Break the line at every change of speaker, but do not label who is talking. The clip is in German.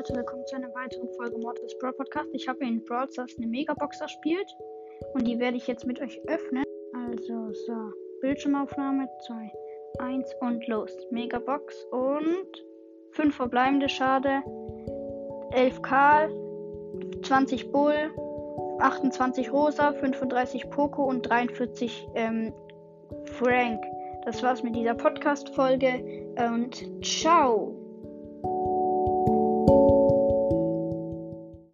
Leute, willkommen zu einer weiteren Folge Mortis Brawl Podcast. Ich habe in Brawl Stars eine Megabox erspielt und die werde ich jetzt mit euch öffnen. Also so, Bildschirmaufnahme 2, 1 und los. Megabox und 5 verbleibende Schade, 11 Karl, 20 Bull, 28 Rosa, 35 Poco und 43 ähm, Frank. Das war's mit dieser Podcast-Folge und ciao!